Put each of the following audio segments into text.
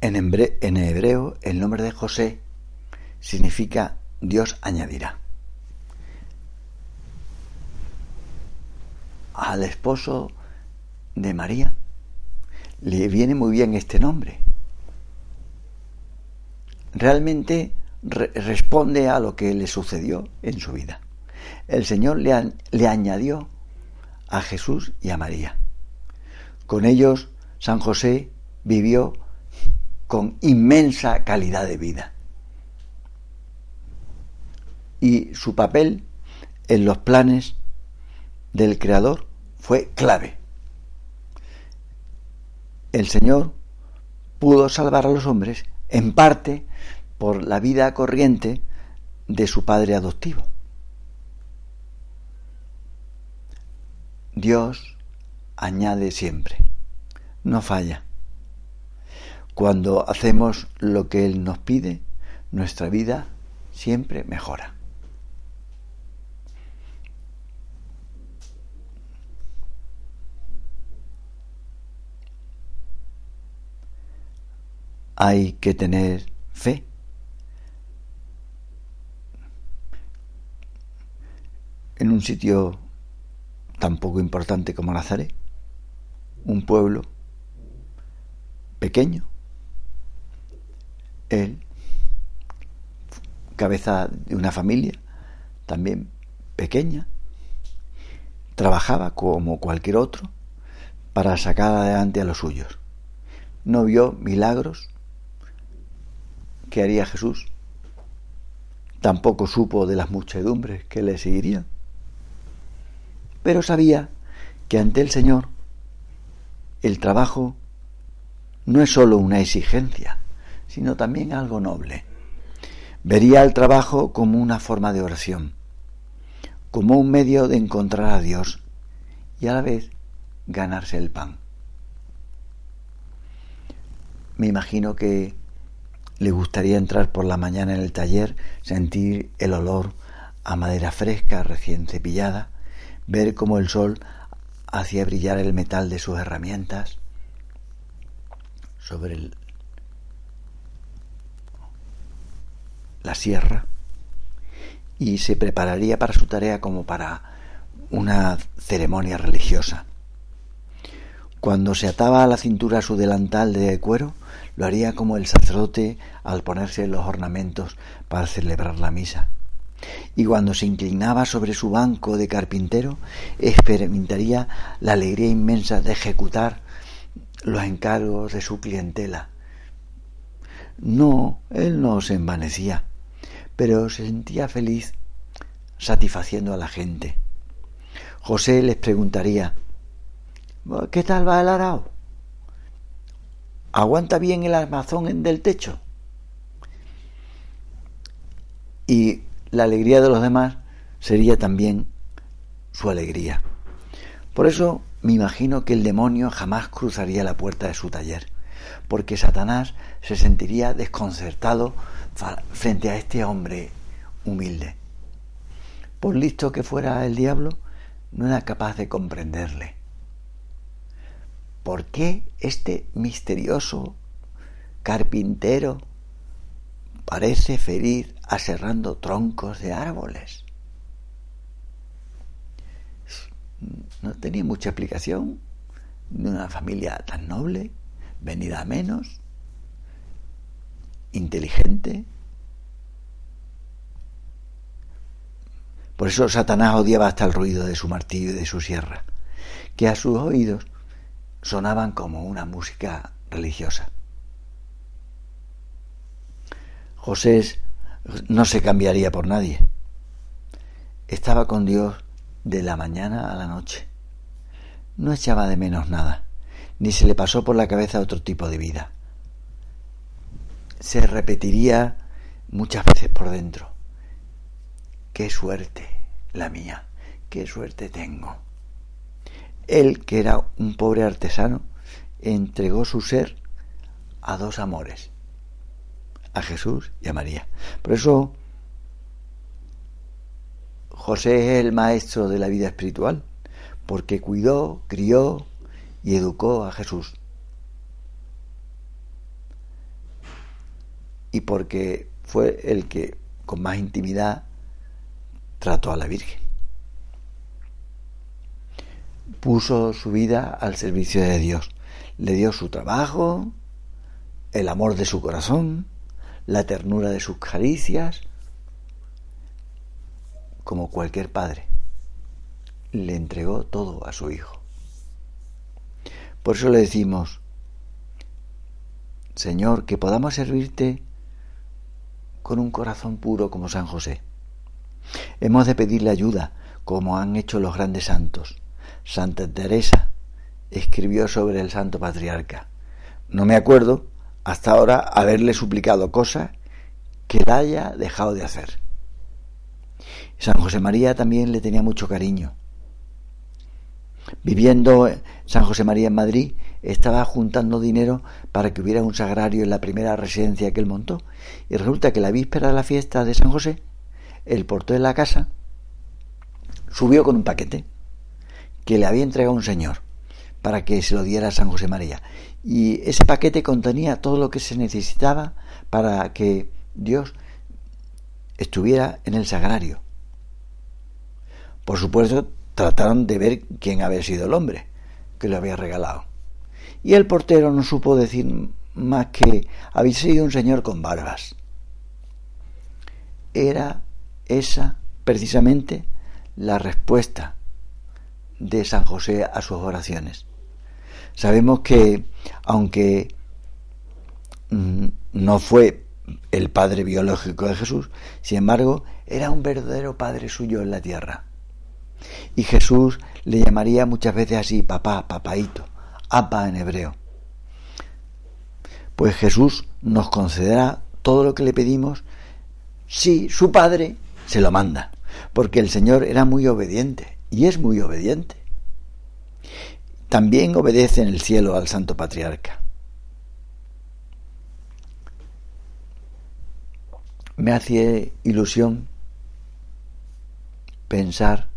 En, hebreo, el nombre de José significa Dios añadirá. Al esposo de María le viene muy bien este nombre. Realmente responde a lo que le sucedió en su vida. El Señor le, le añadió a Jesús y a María. Con ellos, San José vivió con inmensa calidad de vida. Y su papel en los planes del Creador fue clave. El Señor pudo salvar a los hombres en parte por la vida corriente de su padre adoptivo. Dios añade siempre, no falla. Cuando hacemos lo que Él nos pide, nuestra vida siempre mejora. Hay que tener fe. En un sitio tan poco importante como Nazaret, un pueblo pequeño, él, cabeza de una familia también pequeña, trabajaba como cualquier otro para sacar adelante a los suyos. No vio milagros que haría Jesús. Tampoco supo de las muchedumbres que le seguirían. Pero sabía que ante el Señor el trabajo no es sólo una exigencia, sino también algo noble. Vería el trabajo como una forma de oración, como un medio de encontrar a Dios y a la vez ganarse el pan. Me imagino que le gustaría entrar por la mañana en el taller, sentir el olor a madera fresca recién cepillada, ver cómo el sol hacía brillar el metal de sus herramientas sobre la sierra y se prepararía para su tarea como para una ceremonia religiosa. Cuando se ataba a la cintura su delantal de cuero, lo haría como el sacerdote al ponerse los ornamentos para celebrar la misa y cuando se inclinaba sobre su banco de carpintero experimentaría la alegría inmensa de ejecutar los encargos de su clientela. No, él no se envanecía, pero se sentía feliz satisfaciendo a la gente. José les preguntaría ¿Qué tal va el arao? ¿Aguanta bien el armazón del techo? Y la alegría de los demás sería también su alegría. Por eso me imagino que el demonio jamás cruzaría la puerta de su taller, porque Satanás se sentiría desconcertado frente a este hombre humilde. Por listo que fuera el diablo, no era capaz de comprenderle. ¿Por qué este misterioso carpintero parece feliz aserrando troncos de árboles. No tenía mucha explicación de una familia tan noble, venida menos, inteligente. Por eso Satanás odiaba hasta el ruido de su martillo y de su sierra, que a sus oídos sonaban como una música religiosa. José no se cambiaría por nadie. Estaba con Dios de la mañana a la noche. No echaba de menos nada, ni se le pasó por la cabeza otro tipo de vida. Se repetiría muchas veces por dentro. Qué suerte la mía, qué suerte tengo. Él, que era un pobre artesano, entregó su ser a dos amores, a Jesús y a María. Por eso José es el maestro de la vida espiritual, porque cuidó, crió y educó a Jesús. y porque fue el que con más intimidad trató a la Virgen. Puso su vida al servicio de Dios. Le dio su trabajo, el amor de su corazón, la ternura de sus caricias, como cualquier padre. Le entregó todo a su hijo. Por eso le decimos, Señor, que podamos servirte con un corazón puro como San José. Hemos de pedirle ayuda, como han hecho los grandes santos. Santa Teresa escribió sobre el santo patriarca. No me acuerdo hasta ahora haberle suplicado cosas que la haya dejado de hacer. San José María también le tenía mucho cariño. Viviendo San José María en Madrid, estaba juntando dinero para que hubiera un sagrario en la primera residencia que él montó. Y resulta que la víspera de la fiesta de San José, el portero de la casa subió con un paquete que le había entregado un señor para que se lo diera a San José María. Y ese paquete contenía todo lo que se necesitaba para que Dios estuviera en el sagrario. Por supuesto, trataron de ver quién había sido el hombre que lo había regalado. Y el portero no supo decir más que había sido un señor con barbas. Era esa precisamente la respuesta de San José a sus oraciones. Sabemos que aunque mm, no fue el padre biológico de Jesús, sin embargo, era un verdadero padre suyo en la tierra. Y Jesús le llamaría muchas veces así, papá, papaito, apa en hebreo. Pues Jesús nos concederá todo lo que le pedimos si su Padre se lo manda, porque el Señor era muy obediente y es muy obediente. También obedece en el cielo al Santo Patriarca. Me hace ilusión pensar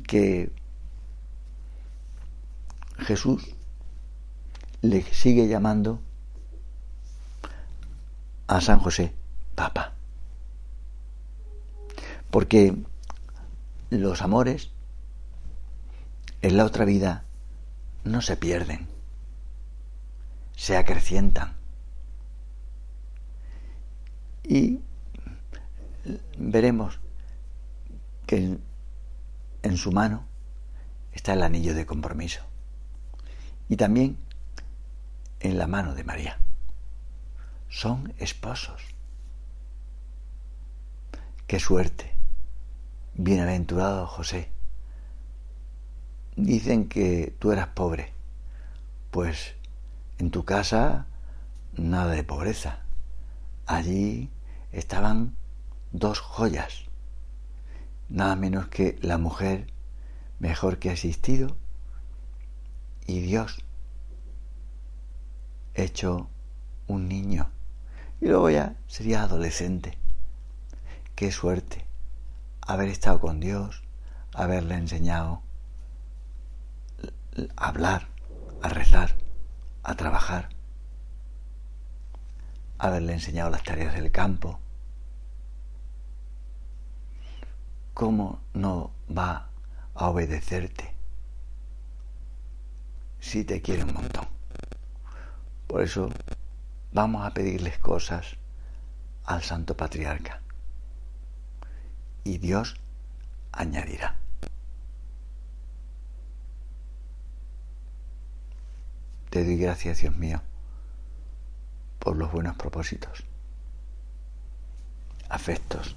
que Jesús le sigue llamando a San José Papa. Porque los amores en la otra vida no se pierden, se acrecientan. Y veremos que en su mano está el anillo de compromiso. Y también en la mano de María. Son esposos. Qué suerte. Bienaventurado José. Dicen que tú eras pobre. Pues en tu casa nada de pobreza. Allí estaban dos joyas nada menos que la mujer mejor que ha existido y Dios hecho un niño y luego ya sería adolescente. Qué suerte haber estado con Dios, haberle enseñado a hablar, a rezar, a trabajar, haberle enseñado las tareas del campo, ¿cómo no va a obedecerte si te quiere un montón? Por eso vamos a pedirles cosas al Santo Patriarca y Dios añadirá. Te doy gracias, Dios mío, por los buenos propósitos, afectos,